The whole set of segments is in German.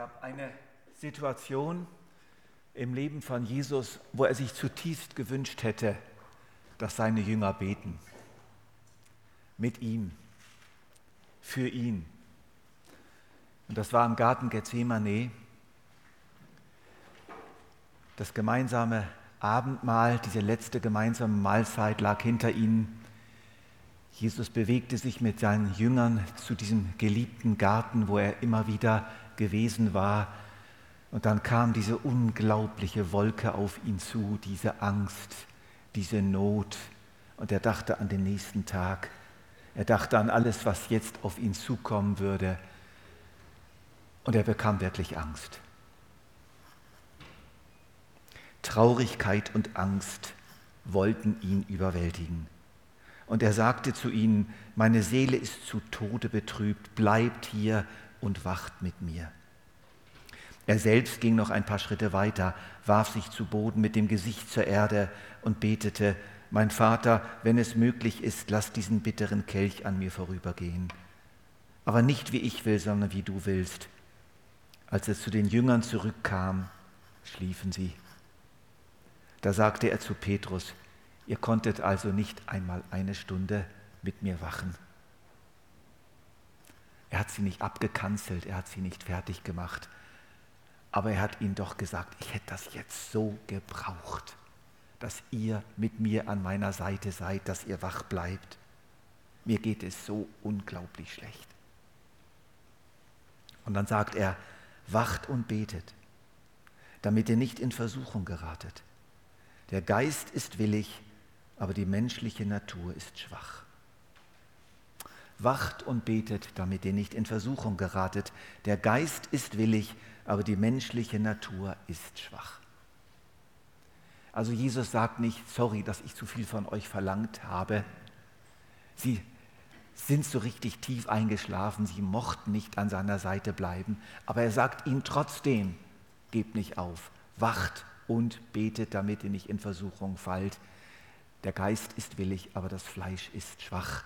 gab eine Situation im Leben von Jesus, wo er sich zutiefst gewünscht hätte, dass seine Jünger beten. Mit ihm, für ihn. Und das war im Garten Gethsemane. Das gemeinsame Abendmahl, diese letzte gemeinsame Mahlzeit lag hinter ihnen. Jesus bewegte sich mit seinen Jüngern zu diesem geliebten Garten, wo er immer wieder gewesen war. Und dann kam diese unglaubliche Wolke auf ihn zu, diese Angst, diese Not. Und er dachte an den nächsten Tag. Er dachte an alles, was jetzt auf ihn zukommen würde. Und er bekam wirklich Angst. Traurigkeit und Angst wollten ihn überwältigen. Und er sagte zu ihnen, meine Seele ist zu Tode betrübt, bleibt hier und wacht mit mir. Er selbst ging noch ein paar Schritte weiter, warf sich zu Boden mit dem Gesicht zur Erde und betete, mein Vater, wenn es möglich ist, lass diesen bitteren Kelch an mir vorübergehen. Aber nicht wie ich will, sondern wie du willst. Als er zu den Jüngern zurückkam, schliefen sie. Da sagte er zu Petrus, Ihr konntet also nicht einmal eine Stunde mit mir wachen. Er hat sie nicht abgekanzelt, er hat sie nicht fertig gemacht, aber er hat ihnen doch gesagt, ich hätte das jetzt so gebraucht, dass ihr mit mir an meiner Seite seid, dass ihr wach bleibt. Mir geht es so unglaublich schlecht. Und dann sagt er, wacht und betet, damit ihr nicht in Versuchung geratet. Der Geist ist willig, aber die menschliche Natur ist schwach. Wacht und betet, damit ihr nicht in Versuchung geratet. Der Geist ist willig, aber die menschliche Natur ist schwach. Also Jesus sagt nicht, sorry, dass ich zu viel von euch verlangt habe. Sie sind so richtig tief eingeschlafen, sie mochten nicht an seiner Seite bleiben, aber er sagt ihnen trotzdem, gebt nicht auf, wacht und betet, damit ihr nicht in Versuchung fallt. Der Geist ist willig, aber das Fleisch ist schwach.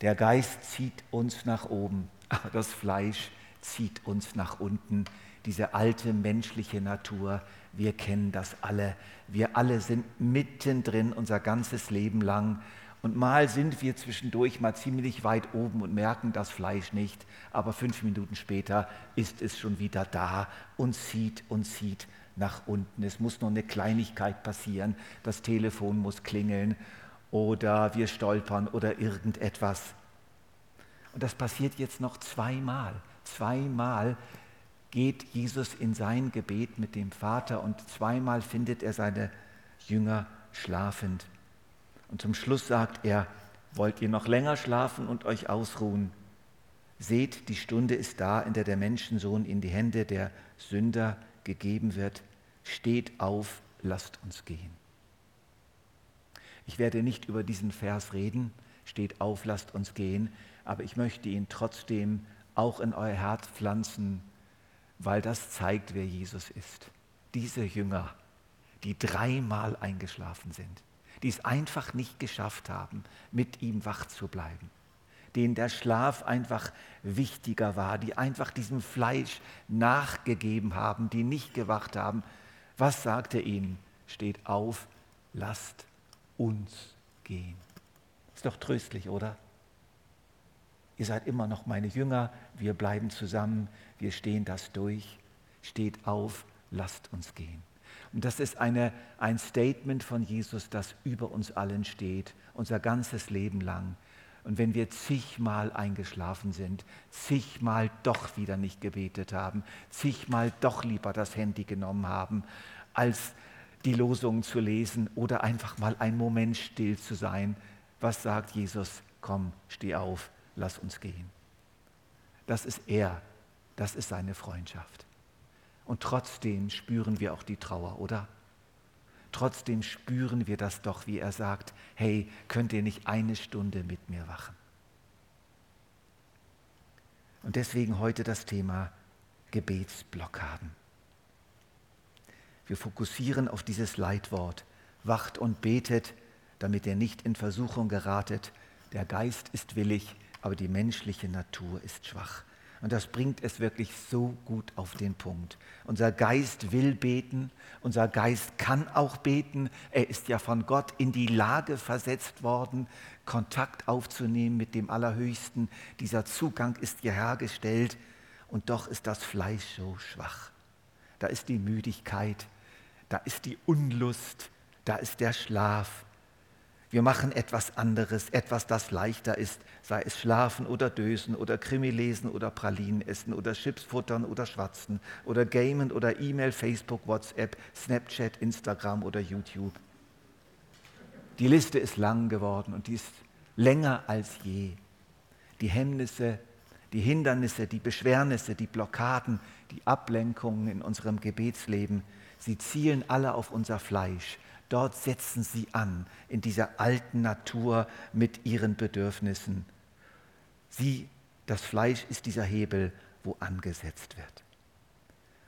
Der Geist zieht uns nach oben, aber das Fleisch zieht uns nach unten. Diese alte menschliche Natur, wir kennen das alle. Wir alle sind mittendrin unser ganzes Leben lang. Und mal sind wir zwischendurch mal ziemlich weit oben und merken das Fleisch nicht, aber fünf Minuten später ist es schon wieder da und zieht und zieht nach unten. Es muss nur eine Kleinigkeit passieren. Das Telefon muss klingeln oder wir stolpern oder irgendetwas. Und das passiert jetzt noch zweimal. Zweimal geht Jesus in sein Gebet mit dem Vater und zweimal findet er seine Jünger schlafend. Und zum Schluss sagt er, wollt ihr noch länger schlafen und euch ausruhen? Seht, die Stunde ist da, in der der Menschensohn in die Hände der Sünder gegeben wird steht auf, lasst uns gehen. Ich werde nicht über diesen Vers reden, steht auf, lasst uns gehen, aber ich möchte ihn trotzdem auch in euer Herz pflanzen, weil das zeigt, wer Jesus ist. Diese Jünger, die dreimal eingeschlafen sind, die es einfach nicht geschafft haben, mit ihm wach zu bleiben, denen der Schlaf einfach wichtiger war, die einfach diesem Fleisch nachgegeben haben, die nicht gewacht haben, was sagt er ihnen? Steht auf, lasst uns gehen. Ist doch tröstlich, oder? Ihr seid immer noch meine Jünger, wir bleiben zusammen, wir stehen das durch. Steht auf, lasst uns gehen. Und das ist eine, ein Statement von Jesus, das über uns allen steht, unser ganzes Leben lang. Und wenn wir zigmal eingeschlafen sind, zigmal doch wieder nicht gebetet haben, zigmal doch lieber das Handy genommen haben, als die Losungen zu lesen oder einfach mal einen Moment still zu sein, was sagt Jesus? Komm, steh auf, lass uns gehen. Das ist er, das ist seine Freundschaft. Und trotzdem spüren wir auch die Trauer, oder? Trotzdem spüren wir das doch, wie er sagt, hey, könnt ihr nicht eine Stunde mit mir wachen? Und deswegen heute das Thema Gebetsblockaden. Wir fokussieren auf dieses Leitwort. Wacht und betet, damit ihr nicht in Versuchung geratet. Der Geist ist willig, aber die menschliche Natur ist schwach. Und das bringt es wirklich so gut auf den Punkt. Unser Geist will beten, unser Geist kann auch beten. Er ist ja von Gott in die Lage versetzt worden, Kontakt aufzunehmen mit dem Allerhöchsten. Dieser Zugang ist ja hergestellt und doch ist das Fleisch so schwach. Da ist die Müdigkeit, da ist die Unlust, da ist der Schlaf, wir machen etwas anderes, etwas, das leichter ist, sei es schlafen oder dösen oder Krimi lesen oder Pralinen essen oder Chips futtern oder schwatzen oder gamen oder E-Mail, Facebook, WhatsApp, Snapchat, Instagram oder YouTube. Die Liste ist lang geworden und die ist länger als je. Die Hemmnisse, die Hindernisse, die Beschwernisse, die Blockaden, die Ablenkungen in unserem Gebetsleben, sie zielen alle auf unser Fleisch Dort setzen sie an, in dieser alten Natur mit ihren Bedürfnissen. Sie, das Fleisch ist dieser Hebel, wo angesetzt wird.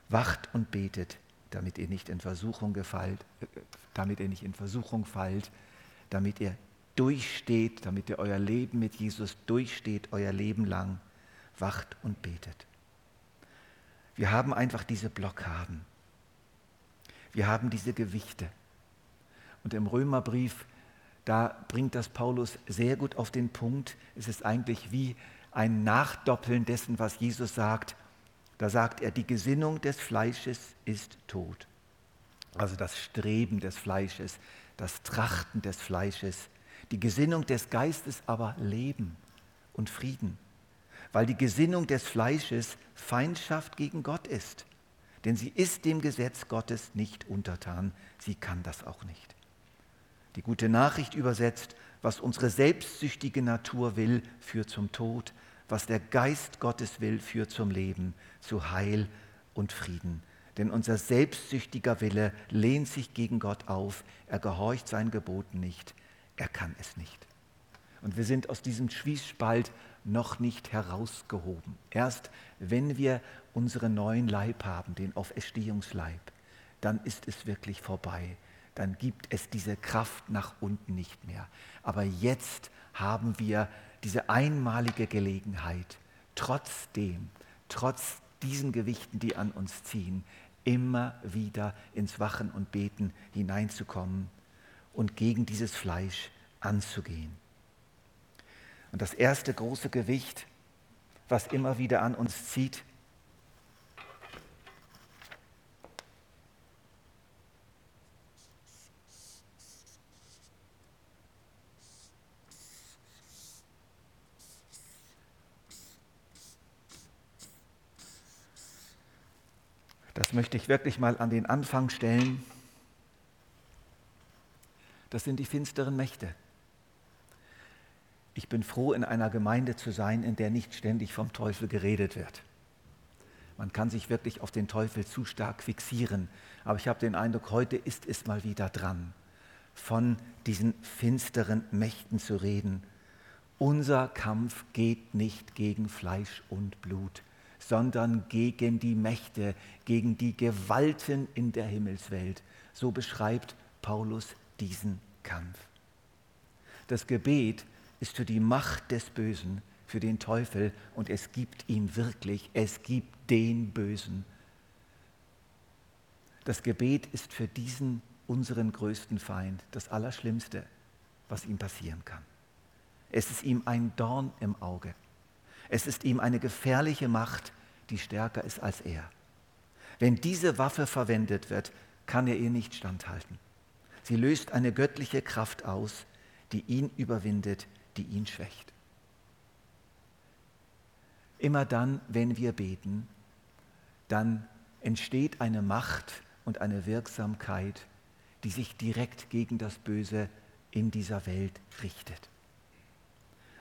Wacht und betet, damit ihr nicht in Versuchung gefallt, äh, damit ihr nicht in Versuchung fallt, damit ihr durchsteht, damit ihr euer Leben mit Jesus durchsteht, euer Leben lang. Wacht und betet. Wir haben einfach diese Blockaden. Wir haben diese Gewichte. Und im Römerbrief, da bringt das Paulus sehr gut auf den Punkt. Es ist eigentlich wie ein Nachdoppeln dessen, was Jesus sagt. Da sagt er, die Gesinnung des Fleisches ist tot. Also das Streben des Fleisches, das Trachten des Fleisches. Die Gesinnung des Geistes aber Leben und Frieden, weil die Gesinnung des Fleisches Feindschaft gegen Gott ist. Denn sie ist dem Gesetz Gottes nicht untertan, sie kann das auch nicht. Die gute Nachricht übersetzt, was unsere selbstsüchtige Natur will, führt zum Tod, was der Geist Gottes will, führt zum Leben, zu Heil und Frieden. Denn unser selbstsüchtiger Wille lehnt sich gegen Gott auf, er gehorcht seinen Geboten nicht, er kann es nicht. Und wir sind aus diesem Schwießspalt noch nicht herausgehoben. Erst wenn wir unseren neuen Leib haben, den Auferstehungsleib, dann ist es wirklich vorbei dann gibt es diese Kraft nach unten nicht mehr. Aber jetzt haben wir diese einmalige Gelegenheit, trotzdem, trotz diesen Gewichten, die an uns ziehen, immer wieder ins Wachen und Beten hineinzukommen und gegen dieses Fleisch anzugehen. Und das erste große Gewicht, was immer wieder an uns zieht, das möchte ich wirklich mal an den Anfang stellen, das sind die finsteren Mächte. Ich bin froh, in einer Gemeinde zu sein, in der nicht ständig vom Teufel geredet wird. Man kann sich wirklich auf den Teufel zu stark fixieren. Aber ich habe den Eindruck, heute ist es mal wieder dran, von diesen finsteren Mächten zu reden. Unser Kampf geht nicht gegen Fleisch und Blut, sondern gegen die Mächte, gegen die Gewalten in der Himmelswelt. So beschreibt Paulus diesen Kampf. Das Gebet ist für die Macht des Bösen, für den Teufel und es gibt ihn wirklich, es gibt den Bösen. Das Gebet ist für diesen unseren größten Feind das Allerschlimmste, was ihm passieren kann. Es ist ihm ein Dorn im Auge. Es ist ihm eine gefährliche Macht, die stärker ist als er. Wenn diese Waffe verwendet wird, kann er ihr nicht standhalten. Sie löst eine göttliche Kraft aus, die ihn überwindet, die ihn schwächt. Immer dann, wenn wir beten, dann entsteht eine Macht und eine Wirksamkeit, die sich direkt gegen das Böse in dieser Welt richtet.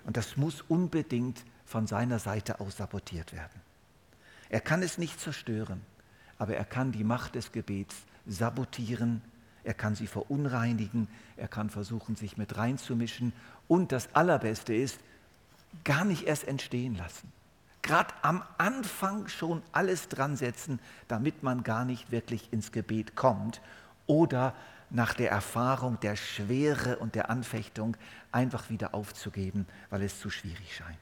Und das muss unbedingt von seiner Seite aus sabotiert werden. Er kann es nicht zerstören, aber er kann die Macht des Gebets sabotieren, er kann sie verunreinigen, er kann versuchen, sich mit reinzumischen und das Allerbeste ist, gar nicht erst entstehen lassen. Gerade am Anfang schon alles dran setzen, damit man gar nicht wirklich ins Gebet kommt oder nach der Erfahrung der Schwere und der Anfechtung einfach wieder aufzugeben, weil es zu schwierig scheint.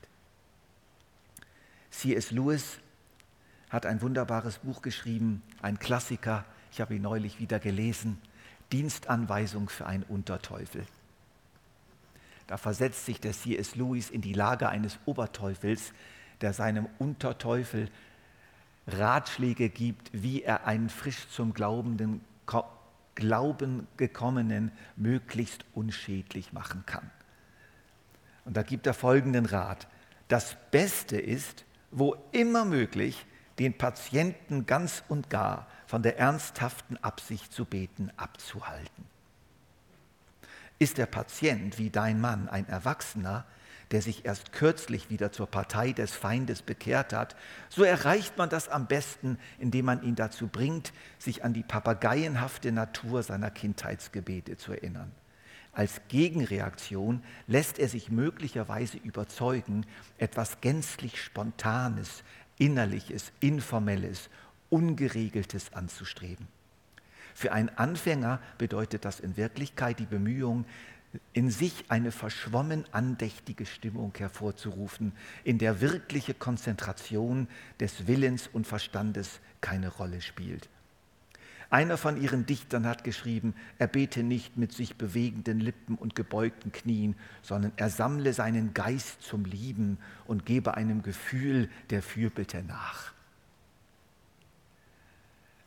C.S. Lewis hat ein wunderbares Buch geschrieben, ein Klassiker, ich habe ihn neulich wieder gelesen, Dienstanweisung für einen Unterteufel. Da versetzt sich der C.S. Lewis in die Lage eines Oberteufels, der seinem Unterteufel Ratschläge gibt, wie er einen frisch zum Glaubenden, Glauben gekommenen möglichst unschädlich machen kann. Und da gibt er folgenden Rat. Das Beste ist, wo immer möglich, den Patienten ganz und gar von der ernsthaften Absicht zu beten abzuhalten. Ist der Patient wie dein Mann ein Erwachsener, der sich erst kürzlich wieder zur Partei des Feindes bekehrt hat, so erreicht man das am besten, indem man ihn dazu bringt, sich an die papageienhafte Natur seiner Kindheitsgebete zu erinnern. Als Gegenreaktion lässt er sich möglicherweise überzeugen, etwas gänzlich Spontanes, Innerliches, Informelles, Ungeregeltes anzustreben. Für einen Anfänger bedeutet das in Wirklichkeit die Bemühung, in sich eine verschwommen andächtige Stimmung hervorzurufen, in der wirkliche Konzentration des Willens und Verstandes keine Rolle spielt. Einer von ihren Dichtern hat geschrieben, er bete nicht mit sich bewegenden Lippen und gebeugten Knien, sondern er sammle seinen Geist zum Lieben und gebe einem Gefühl der Fürbitte nach.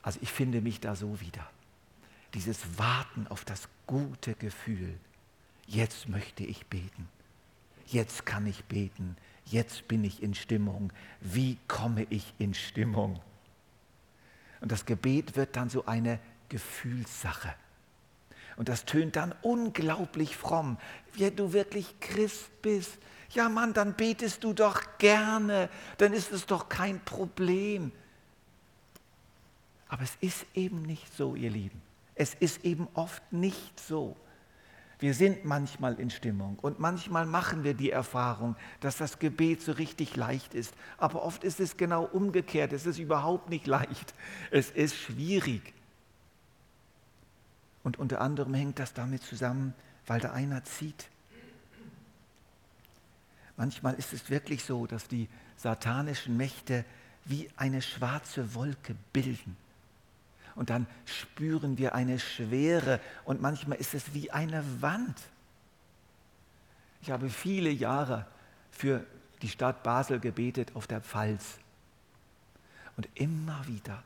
Also ich finde mich da so wieder. Dieses Warten auf das gute Gefühl. Jetzt möchte ich beten. Jetzt kann ich beten. Jetzt bin ich in Stimmung. Wie komme ich in Stimmung? Und das Gebet wird dann so eine Gefühlssache. Und das tönt dann unglaublich fromm, wie du wirklich Christ bist. Ja Mann, dann betest du doch gerne, dann ist es doch kein Problem. Aber es ist eben nicht so, ihr Lieben. Es ist eben oft nicht so. Wir sind manchmal in Stimmung und manchmal machen wir die Erfahrung, dass das Gebet so richtig leicht ist. Aber oft ist es genau umgekehrt. Es ist überhaupt nicht leicht. Es ist schwierig. Und unter anderem hängt das damit zusammen, weil da einer zieht. Manchmal ist es wirklich so, dass die satanischen Mächte wie eine schwarze Wolke bilden und dann spüren wir eine Schwere und manchmal ist es wie eine Wand. Ich habe viele Jahre für die Stadt Basel gebetet auf der Pfalz. Und immer wieder,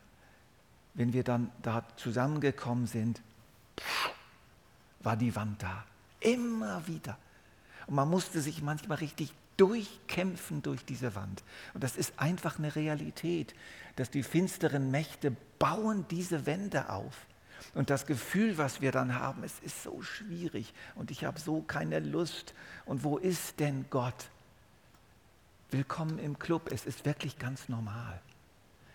wenn wir dann da zusammengekommen sind, war die Wand da. Immer wieder. Und man musste sich manchmal richtig durchkämpfen durch diese Wand. Und das ist einfach eine Realität, dass die finsteren Mächte bauen diese Wände auf. Und das Gefühl, was wir dann haben, es ist so schwierig und ich habe so keine Lust. Und wo ist denn Gott? Willkommen im Club. Es ist wirklich ganz normal.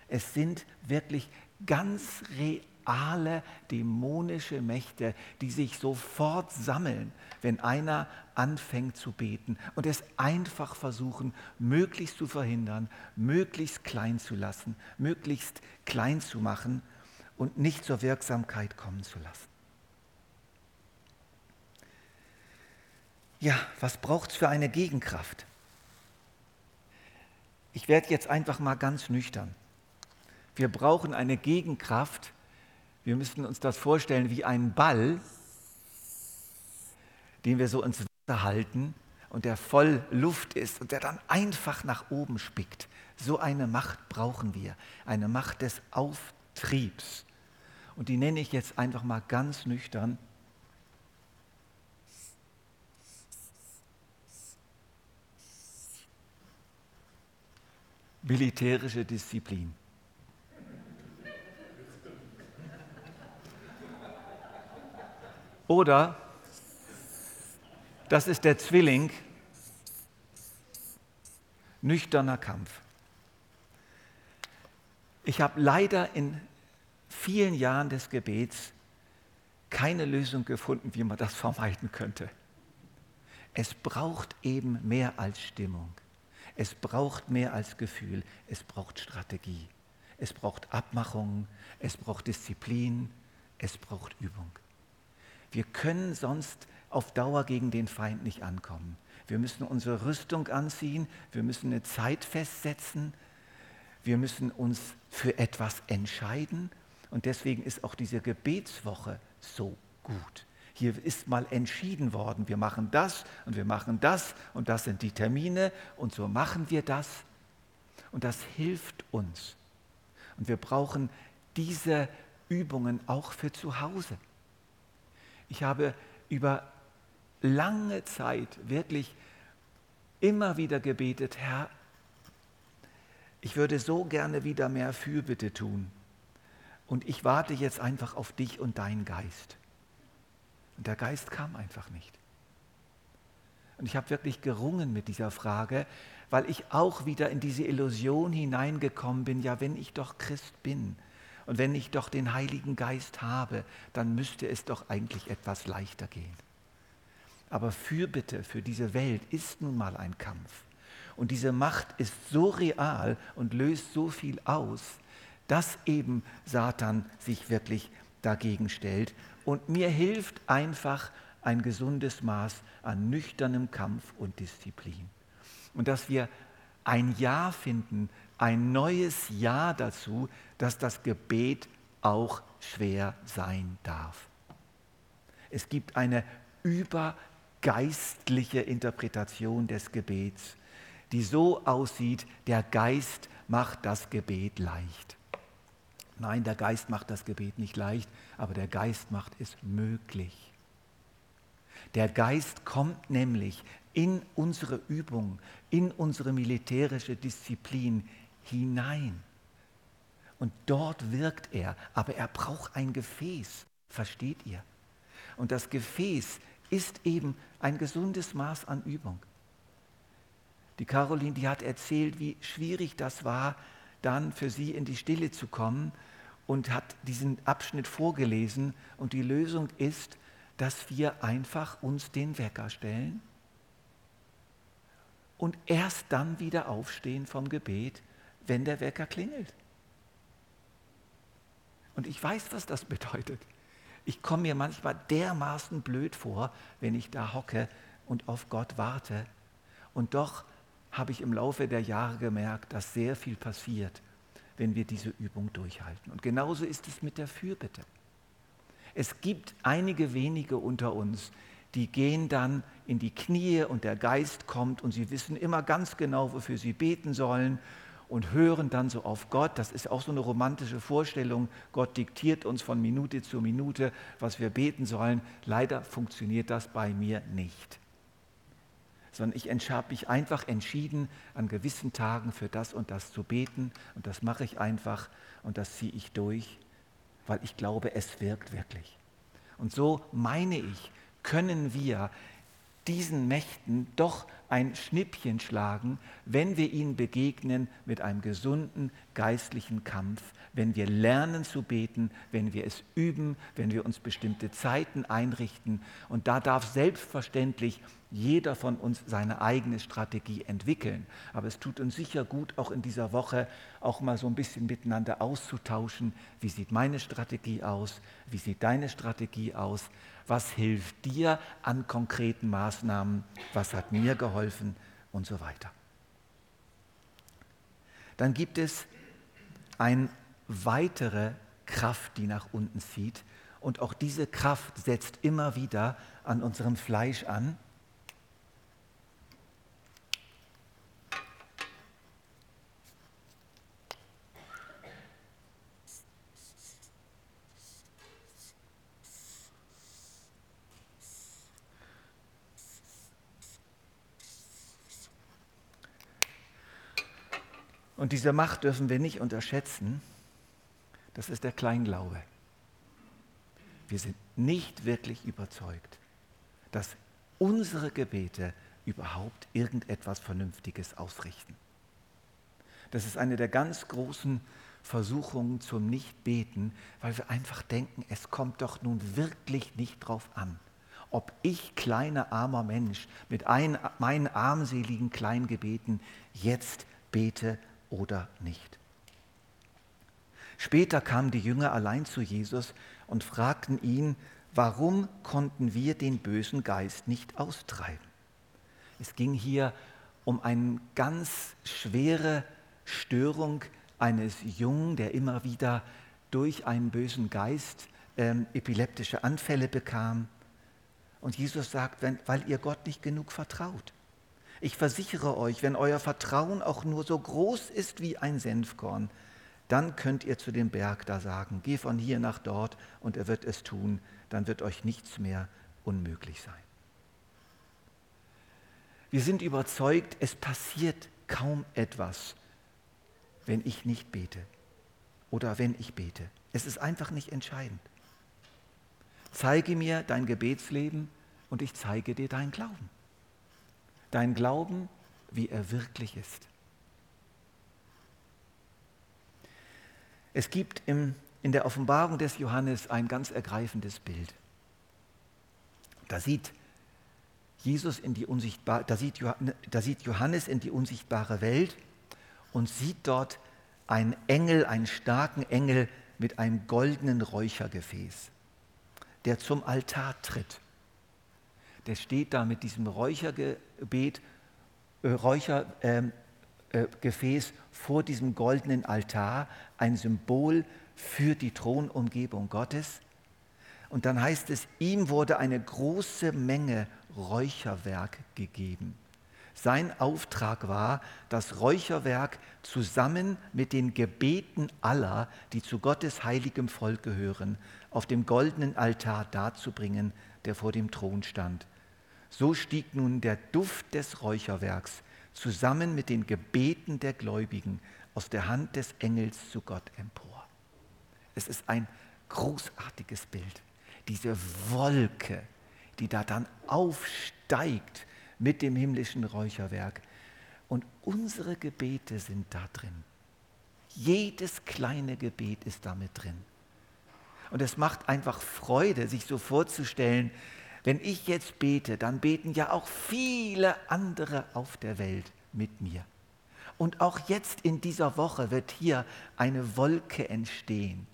Es sind wirklich ganz real alle dämonische Mächte, die sich sofort sammeln, wenn einer anfängt zu beten und es einfach versuchen, möglichst zu verhindern, möglichst klein zu lassen, möglichst klein zu machen und nicht zur Wirksamkeit kommen zu lassen. Ja, was braucht es für eine Gegenkraft? Ich werde jetzt einfach mal ganz nüchtern. Wir brauchen eine Gegenkraft, wir müssen uns das vorstellen wie einen Ball, den wir so ins halten und der voll Luft ist und der dann einfach nach oben spickt. So eine Macht brauchen wir, eine Macht des Auftriebs. Und die nenne ich jetzt einfach mal ganz nüchtern militärische Disziplin. Oder das ist der Zwilling, nüchterner Kampf. Ich habe leider in vielen Jahren des Gebets keine Lösung gefunden, wie man das vermeiden könnte. Es braucht eben mehr als Stimmung. Es braucht mehr als Gefühl. Es braucht Strategie. Es braucht Abmachungen. Es braucht Disziplin. Es braucht Übung. Wir können sonst auf Dauer gegen den Feind nicht ankommen. Wir müssen unsere Rüstung anziehen, wir müssen eine Zeit festsetzen, wir müssen uns für etwas entscheiden und deswegen ist auch diese Gebetswoche so gut. Hier ist mal entschieden worden, wir machen das und wir machen das und das sind die Termine und so machen wir das. Und das hilft uns. Und wir brauchen diese Übungen auch für zu Hause. Ich habe über lange Zeit wirklich immer wieder gebetet, Herr, ich würde so gerne wieder mehr Fürbitte tun. Und ich warte jetzt einfach auf dich und deinen Geist. Und der Geist kam einfach nicht. Und ich habe wirklich gerungen mit dieser Frage, weil ich auch wieder in diese Illusion hineingekommen bin, ja, wenn ich doch Christ bin und wenn ich doch den Heiligen Geist habe, dann müsste es doch eigentlich etwas leichter gehen. Aber Fürbitte für diese Welt ist nun mal ein Kampf. Und diese Macht ist so real und löst so viel aus, dass eben Satan sich wirklich dagegen stellt. Und mir hilft einfach ein gesundes Maß an nüchternem Kampf und Disziplin. Und dass wir ein Ja finden, ein neues Ja dazu, dass das Gebet auch schwer sein darf. Es gibt eine übergeistliche Interpretation des Gebets, die so aussieht, der Geist macht das Gebet leicht. Nein, der Geist macht das Gebet nicht leicht, aber der Geist macht es möglich. Der Geist kommt nämlich in unsere Übung, in unsere militärische Disziplin hinein. Und dort wirkt er, aber er braucht ein Gefäß, versteht ihr? Und das Gefäß ist eben ein gesundes Maß an Übung. Die Caroline, die hat erzählt, wie schwierig das war, dann für sie in die Stille zu kommen und hat diesen Abschnitt vorgelesen. Und die Lösung ist, dass wir einfach uns den Wecker stellen und erst dann wieder aufstehen vom Gebet, wenn der Wecker klingelt. Und ich weiß, was das bedeutet. Ich komme mir manchmal dermaßen blöd vor, wenn ich da hocke und auf Gott warte. Und doch habe ich im Laufe der Jahre gemerkt, dass sehr viel passiert, wenn wir diese Übung durchhalten. Und genauso ist es mit der Fürbitte. Es gibt einige wenige unter uns, die gehen dann in die Knie und der Geist kommt und sie wissen immer ganz genau, wofür sie beten sollen und hören dann so auf Gott. Das ist auch so eine romantische Vorstellung. Gott diktiert uns von Minute zu Minute, was wir beten sollen. Leider funktioniert das bei mir nicht sondern ich habe mich einfach entschieden, an gewissen Tagen für das und das zu beten. Und das mache ich einfach und das ziehe ich durch, weil ich glaube, es wirkt wirklich. Und so meine ich, können wir diesen Mächten doch ein Schnippchen schlagen, wenn wir ihnen begegnen mit einem gesunden geistlichen Kampf, wenn wir lernen zu beten, wenn wir es üben, wenn wir uns bestimmte Zeiten einrichten. Und da darf selbstverständlich jeder von uns seine eigene Strategie entwickeln. Aber es tut uns sicher gut, auch in dieser Woche auch mal so ein bisschen miteinander auszutauschen. Wie sieht meine Strategie aus? Wie sieht deine Strategie aus? Was hilft dir an konkreten Maßnahmen? Was hat mir geholfen? Und so weiter. Dann gibt es eine weitere Kraft, die nach unten zieht. Und auch diese Kraft setzt immer wieder an unserem Fleisch an. Und diese Macht dürfen wir nicht unterschätzen. Das ist der Kleinglaube. Wir sind nicht wirklich überzeugt, dass unsere Gebete überhaupt irgendetwas Vernünftiges ausrichten. Das ist eine der ganz großen Versuchungen zum Nichtbeten, weil wir einfach denken, es kommt doch nun wirklich nicht drauf an, ob ich, kleiner armer Mensch, mit ein, meinen armseligen Kleingebeten jetzt bete oder nicht. Später kamen die Jünger allein zu Jesus und fragten ihn, warum konnten wir den bösen Geist nicht austreiben? Es ging hier um eine ganz schwere Störung eines Jungen, der immer wieder durch einen bösen Geist ähm, epileptische Anfälle bekam. Und Jesus sagt, wenn, weil ihr Gott nicht genug vertraut. Ich versichere euch, wenn euer Vertrauen auch nur so groß ist wie ein Senfkorn, dann könnt ihr zu dem Berg da sagen, geh von hier nach dort und er wird es tun, dann wird euch nichts mehr unmöglich sein. Wir sind überzeugt, es passiert kaum etwas, wenn ich nicht bete oder wenn ich bete. Es ist einfach nicht entscheidend. Zeige mir dein Gebetsleben und ich zeige dir deinen Glauben. Dein Glauben, wie er wirklich ist. Es gibt im, in der Offenbarung des Johannes ein ganz ergreifendes Bild. Da sieht Jesus in die unsichtbare, da sieht, da sieht Johannes in die unsichtbare Welt und sieht dort einen Engel, einen starken Engel mit einem goldenen Räuchergefäß, der zum Altar tritt. Der steht da mit diesem Räuchergebet, äh, Räuchergefäß äh, vor diesem goldenen Altar, ein Symbol für die Thronumgebung Gottes. Und dann heißt es, ihm wurde eine große Menge Räucherwerk gegeben. Sein Auftrag war, das Räucherwerk zusammen mit den Gebeten aller, die zu Gottes heiligem Volk gehören, auf dem goldenen Altar darzubringen, der vor dem Thron stand. So stieg nun der Duft des Räucherwerks zusammen mit den Gebeten der Gläubigen aus der Hand des Engels zu Gott empor. Es ist ein großartiges Bild. Diese Wolke, die da dann aufsteigt mit dem himmlischen Räucherwerk. Und unsere Gebete sind da drin. Jedes kleine Gebet ist damit drin. Und es macht einfach Freude, sich so vorzustellen, wenn ich jetzt bete, dann beten ja auch viele andere auf der Welt mit mir. Und auch jetzt in dieser Woche wird hier eine Wolke entstehen.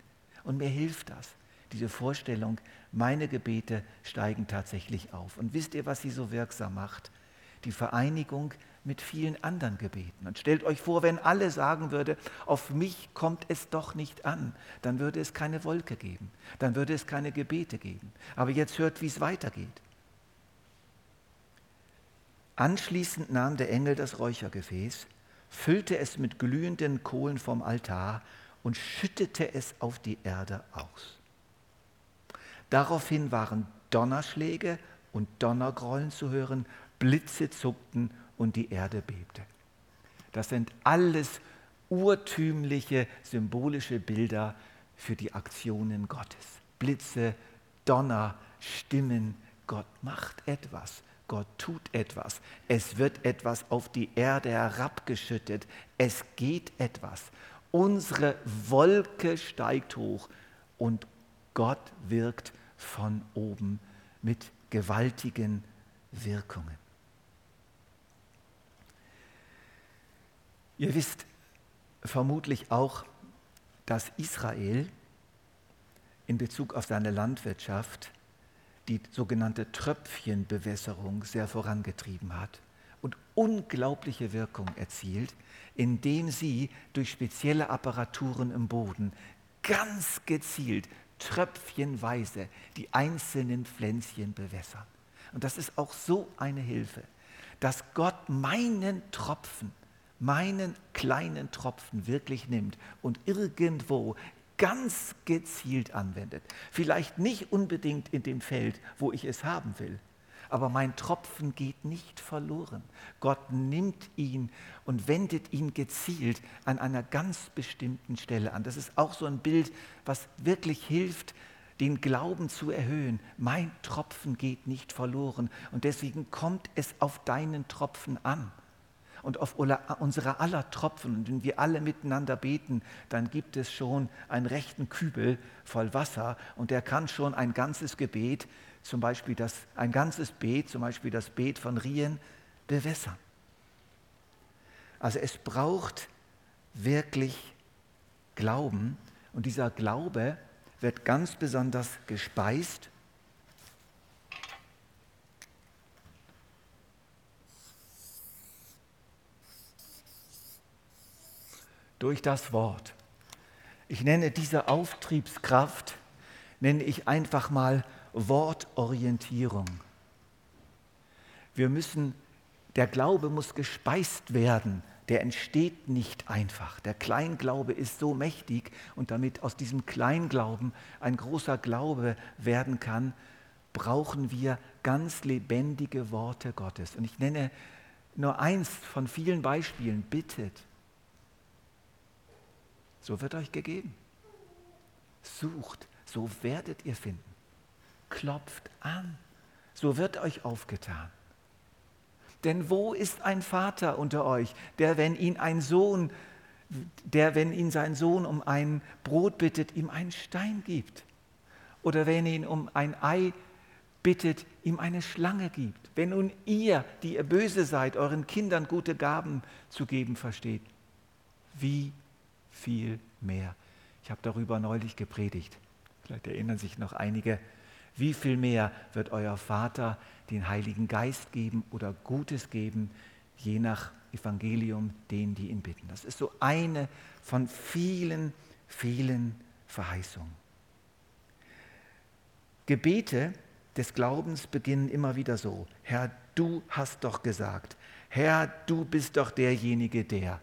Und mir hilft das, diese Vorstellung, meine Gebete steigen tatsächlich auf. Und wisst ihr, was sie so wirksam macht? Die Vereinigung mit vielen anderen Gebeten. Und stellt euch vor, wenn alle sagen würde, auf mich kommt es doch nicht an, dann würde es keine Wolke geben, dann würde es keine Gebete geben. Aber jetzt hört, wie es weitergeht. Anschließend nahm der Engel das Räuchergefäß, füllte es mit glühenden Kohlen vom Altar und schüttete es auf die Erde aus. Daraufhin waren Donnerschläge und Donnergrollen zu hören, Blitze zuckten und die Erde bebte. Das sind alles urtümliche, symbolische Bilder für die Aktionen Gottes. Blitze, Donner, Stimmen, Gott macht etwas, Gott tut etwas. Es wird etwas auf die Erde herabgeschüttet. Es geht etwas. Unsere Wolke steigt hoch und Gott wirkt von oben mit gewaltigen Wirkungen. Ihr wisst vermutlich auch, dass Israel in Bezug auf seine Landwirtschaft die sogenannte Tröpfchenbewässerung sehr vorangetrieben hat und unglaubliche Wirkung erzielt, indem sie durch spezielle Apparaturen im Boden ganz gezielt tröpfchenweise die einzelnen Pflänzchen bewässern. Und das ist auch so eine Hilfe, dass Gott meinen Tropfen, meinen kleinen Tropfen wirklich nimmt und irgendwo ganz gezielt anwendet. Vielleicht nicht unbedingt in dem Feld, wo ich es haben will, aber mein Tropfen geht nicht verloren. Gott nimmt ihn und wendet ihn gezielt an einer ganz bestimmten Stelle an. Das ist auch so ein Bild, was wirklich hilft, den Glauben zu erhöhen. Mein Tropfen geht nicht verloren und deswegen kommt es auf deinen Tropfen an und auf unsere aller Tropfen. Und wenn wir alle miteinander beten, dann gibt es schon einen rechten Kübel voll Wasser und der kann schon ein ganzes Gebet, zum Beispiel das, ein ganzes Beet, zum Beispiel das Beet von Rien, bewässern. Also es braucht wirklich Glauben und dieser Glaube wird ganz besonders gespeist durch das Wort. Ich nenne diese Auftriebskraft, nenne ich einfach mal Wortorientierung. Wir müssen, der Glaube muss gespeist werden, der entsteht nicht einfach. Der Kleinglaube ist so mächtig und damit aus diesem Kleinglauben ein großer Glaube werden kann, brauchen wir ganz lebendige Worte Gottes. Und ich nenne nur eins von vielen Beispielen. Bittet. So wird euch gegeben. Sucht, so werdet ihr finden. Klopft an, so wird euch aufgetan. Denn wo ist ein Vater unter euch, der, wenn ihn ein Sohn, der, wenn ihn sein Sohn um ein Brot bittet, ihm einen Stein gibt? Oder wenn ihn um ein Ei bittet, ihm eine Schlange gibt? Wenn nun ihr, die ihr böse seid, euren Kindern gute Gaben zu geben versteht, wie viel mehr? Ich habe darüber neulich gepredigt. Vielleicht erinnern sich noch einige wie viel mehr wird euer Vater den Heiligen Geist geben oder Gutes geben, je nach Evangelium denen, die ihn bitten. Das ist so eine von vielen, vielen Verheißungen. Gebete des Glaubens beginnen immer wieder so. Herr, du hast doch gesagt. Herr, du bist doch derjenige, der.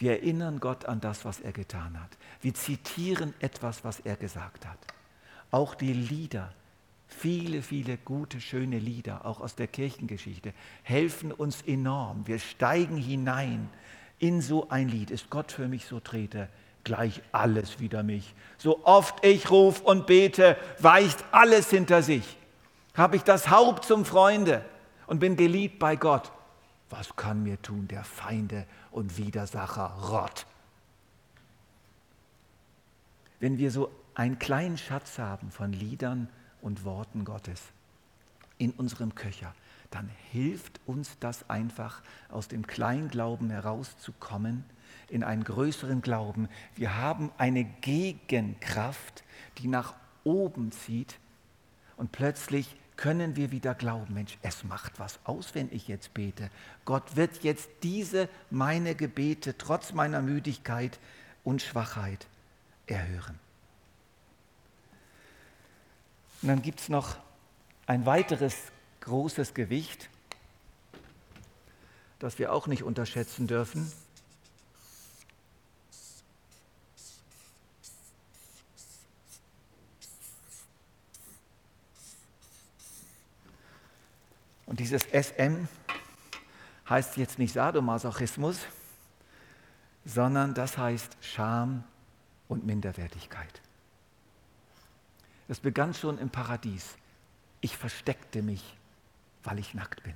Wir erinnern Gott an das, was er getan hat. Wir zitieren etwas, was er gesagt hat. Auch die Lieder, viele, viele gute, schöne Lieder, auch aus der Kirchengeschichte, helfen uns enorm. Wir steigen hinein in so ein Lied. Ist Gott für mich so trete, gleich alles wider mich. So oft ich ruf und bete, weicht alles hinter sich. Habe ich das Haupt zum Freunde und bin geliebt bei Gott. Was kann mir tun der Feinde und Widersacher Rott? Wenn wir so einen kleinen Schatz haben von Liedern und Worten Gottes in unserem Köcher, dann hilft uns das einfach, aus dem Kleinglauben herauszukommen in einen größeren Glauben. Wir haben eine Gegenkraft, die nach oben zieht und plötzlich können wir wieder glauben, Mensch, es macht was aus, wenn ich jetzt bete. Gott wird jetzt diese meine Gebete trotz meiner Müdigkeit und Schwachheit erhören. Und dann gibt es noch ein weiteres großes Gewicht, das wir auch nicht unterschätzen dürfen. Dieses SM heißt jetzt nicht Sadomasochismus, sondern das heißt Scham und Minderwertigkeit. Das begann schon im Paradies. Ich versteckte mich, weil ich nackt bin.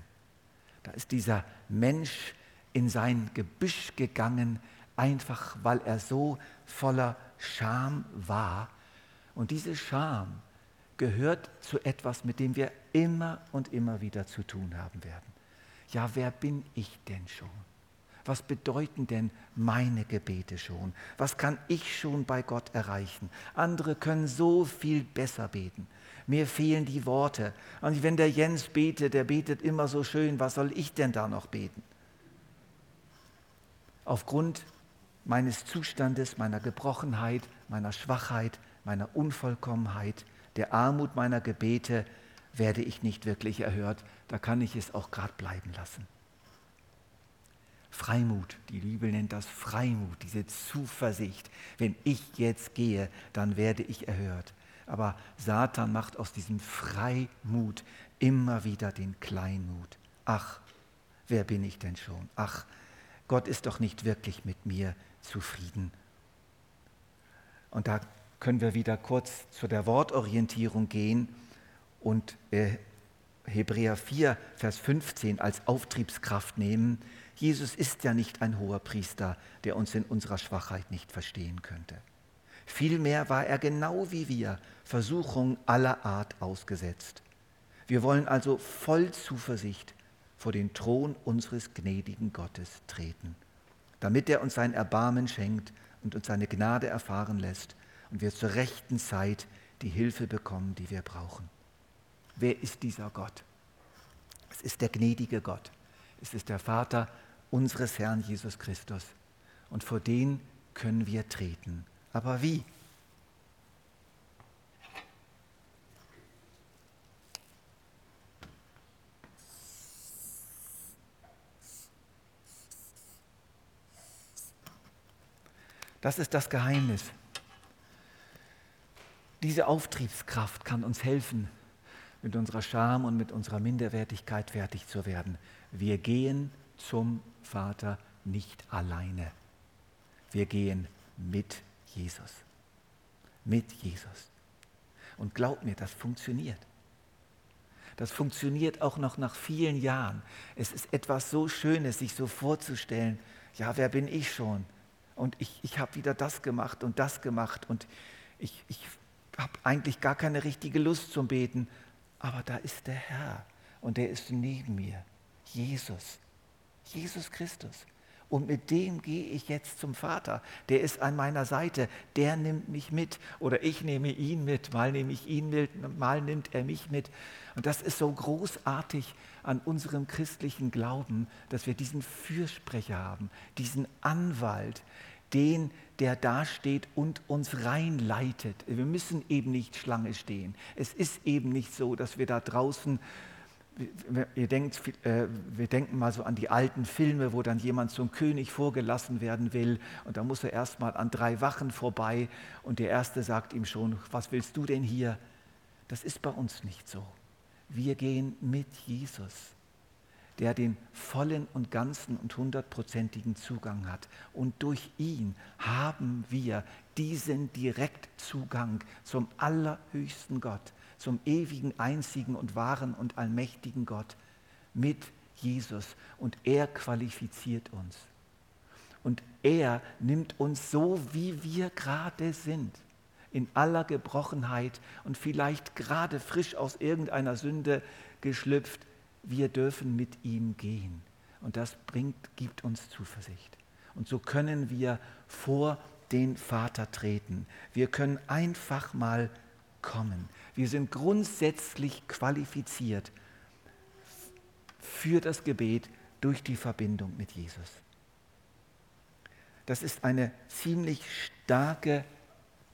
Da ist dieser Mensch in sein Gebüsch gegangen, einfach weil er so voller Scham war. Und diese Scham gehört zu etwas, mit dem wir immer und immer wieder zu tun haben werden. Ja, wer bin ich denn schon? Was bedeuten denn meine Gebete schon? Was kann ich schon bei Gott erreichen? Andere können so viel besser beten. Mir fehlen die Worte. Und wenn der Jens betet, der betet immer so schön, was soll ich denn da noch beten? Aufgrund meines Zustandes, meiner Gebrochenheit, meiner Schwachheit, meiner Unvollkommenheit, der Armut meiner Gebete werde ich nicht wirklich erhört. Da kann ich es auch gerade bleiben lassen. Freimut, die Bibel nennt das Freimut, diese Zuversicht. Wenn ich jetzt gehe, dann werde ich erhört. Aber Satan macht aus diesem Freimut immer wieder den Kleinmut. Ach, wer bin ich denn schon? Ach, Gott ist doch nicht wirklich mit mir zufrieden. Und da können wir wieder kurz zu der Wortorientierung gehen und äh, Hebräer 4, Vers 15 als Auftriebskraft nehmen. Jesus ist ja nicht ein hoher Priester, der uns in unserer Schwachheit nicht verstehen könnte. Vielmehr war er genau wie wir Versuchungen aller Art ausgesetzt. Wir wollen also voll Zuversicht vor den Thron unseres gnädigen Gottes treten, damit er uns sein Erbarmen schenkt und uns seine Gnade erfahren lässt und wir zur rechten Zeit die Hilfe bekommen, die wir brauchen. Wer ist dieser Gott? Es ist der gnädige Gott. Es ist der Vater unseres Herrn Jesus Christus. Und vor den können wir treten. Aber wie? Das ist das Geheimnis. Diese Auftriebskraft kann uns helfen, mit unserer Scham und mit unserer Minderwertigkeit fertig zu werden. Wir gehen zum Vater nicht alleine. Wir gehen mit Jesus. Mit Jesus. Und glaub mir, das funktioniert. Das funktioniert auch noch nach vielen Jahren. Es ist etwas so Schönes, sich so vorzustellen, ja, wer bin ich schon? Und ich, ich habe wieder das gemacht und das gemacht und ich, ich habe eigentlich gar keine richtige Lust zum Beten, aber da ist der Herr und der ist neben mir. Jesus. Jesus Christus. Und mit dem gehe ich jetzt zum Vater. Der ist an meiner Seite. Der nimmt mich mit. Oder ich nehme ihn mit. Mal nehme ich ihn mit, mal nimmt er mich mit. Und das ist so großartig an unserem christlichen Glauben, dass wir diesen Fürsprecher haben, diesen Anwalt, den, der dasteht und uns reinleitet. Wir müssen eben nicht Schlange stehen. Es ist eben nicht so, dass wir da draußen Ihr denkt, äh, wir denken mal so an die alten Filme, wo dann jemand zum König vorgelassen werden will und da muss er erstmal an drei Wachen vorbei und der Erste sagt ihm schon, was willst du denn hier? Das ist bei uns nicht so. Wir gehen mit Jesus der den vollen und ganzen und hundertprozentigen Zugang hat. Und durch ihn haben wir diesen Direktzugang zum allerhöchsten Gott, zum ewigen, einzigen und wahren und allmächtigen Gott mit Jesus. Und er qualifiziert uns. Und er nimmt uns so, wie wir gerade sind, in aller Gebrochenheit und vielleicht gerade frisch aus irgendeiner Sünde geschlüpft, wir dürfen mit ihm gehen. Und das bringt, gibt uns Zuversicht. Und so können wir vor den Vater treten. Wir können einfach mal kommen. Wir sind grundsätzlich qualifiziert für das Gebet durch die Verbindung mit Jesus. Das ist eine ziemlich starke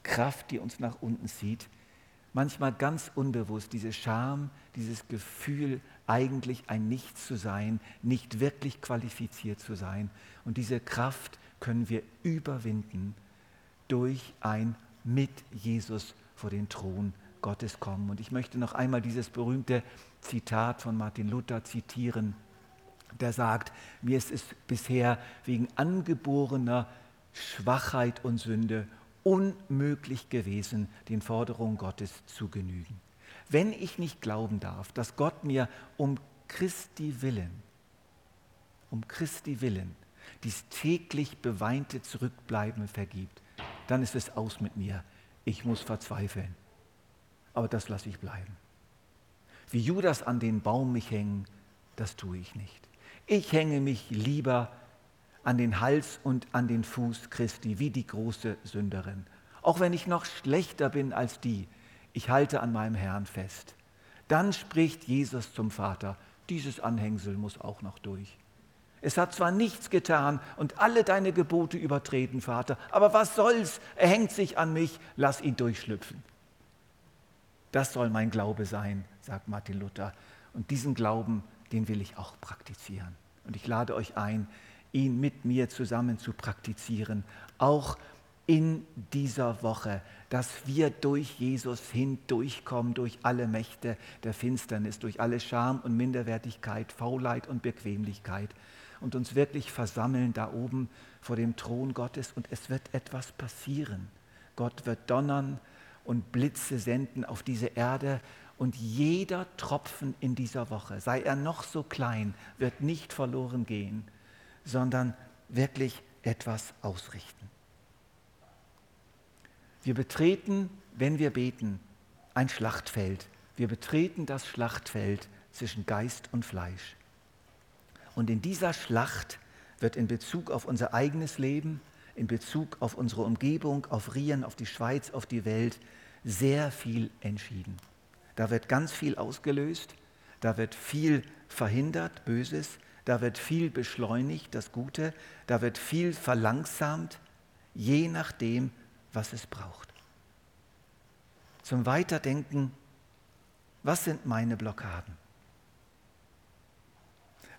Kraft, die uns nach unten zieht. Manchmal ganz unbewusst, diese Scham, dieses Gefühl, eigentlich ein Nichts zu sein, nicht wirklich qualifiziert zu sein. Und diese Kraft können wir überwinden durch ein mit Jesus vor den Thron Gottes kommen. Und ich möchte noch einmal dieses berühmte Zitat von Martin Luther zitieren, der sagt, mir ist es bisher wegen angeborener Schwachheit und Sünde unmöglich gewesen, den Forderungen Gottes zu genügen wenn ich nicht glauben darf, dass Gott mir um Christi willen, um Christi willen, dies täglich beweinte Zurückbleiben vergibt, dann ist es aus mit mir. Ich muss verzweifeln. Aber das lasse ich bleiben. Wie Judas an den Baum mich hängen, das tue ich nicht. Ich hänge mich lieber an den Hals und an den Fuß Christi, wie die große Sünderin. Auch wenn ich noch schlechter bin als die, ich halte an meinem Herrn fest. Dann spricht Jesus zum Vater, dieses Anhängsel muss auch noch durch. Es hat zwar nichts getan und alle deine Gebote übertreten, Vater, aber was soll's? Er hängt sich an mich, lass ihn durchschlüpfen. Das soll mein Glaube sein, sagt Martin Luther. Und diesen Glauben, den will ich auch praktizieren. Und ich lade euch ein, ihn mit mir zusammen zu praktizieren, auch in dieser Woche, dass wir durch Jesus hindurchkommen, durch alle Mächte der Finsternis, durch alle Scham und Minderwertigkeit, Faulheit und Bequemlichkeit und uns wirklich versammeln da oben vor dem Thron Gottes. Und es wird etwas passieren. Gott wird donnern und Blitze senden auf diese Erde. Und jeder Tropfen in dieser Woche, sei er noch so klein, wird nicht verloren gehen, sondern wirklich etwas ausrichten. Wir betreten, wenn wir beten, ein Schlachtfeld. Wir betreten das Schlachtfeld zwischen Geist und Fleisch. Und in dieser Schlacht wird in Bezug auf unser eigenes Leben, in Bezug auf unsere Umgebung, auf Rien, auf die Schweiz, auf die Welt, sehr viel entschieden. Da wird ganz viel ausgelöst, da wird viel verhindert, Böses, da wird viel beschleunigt, das Gute, da wird viel verlangsamt, je nachdem, was es braucht. Zum Weiterdenken, was sind meine Blockaden?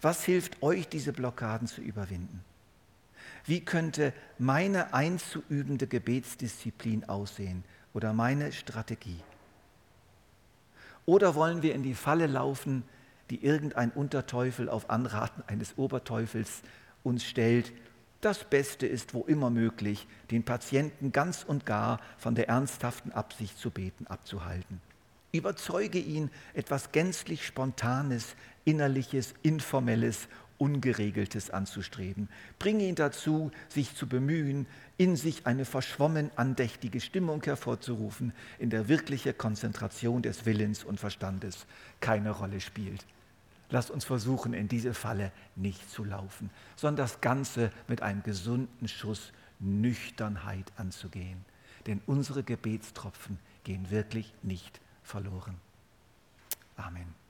Was hilft euch, diese Blockaden zu überwinden? Wie könnte meine einzuübende Gebetsdisziplin aussehen oder meine Strategie? Oder wollen wir in die Falle laufen, die irgendein Unterteufel auf Anraten eines Oberteufels uns stellt? Das Beste ist, wo immer möglich, den Patienten ganz und gar von der ernsthaften Absicht zu beten abzuhalten. Überzeuge ihn, etwas gänzlich Spontanes, Innerliches, Informelles, Ungeregeltes anzustreben. Bringe ihn dazu, sich zu bemühen, in sich eine verschwommen andächtige Stimmung hervorzurufen, in der wirkliche Konzentration des Willens und Verstandes keine Rolle spielt. Lass uns versuchen, in diese Falle nicht zu laufen, sondern das Ganze mit einem gesunden Schuss Nüchternheit anzugehen. Denn unsere Gebetstropfen gehen wirklich nicht verloren. Amen.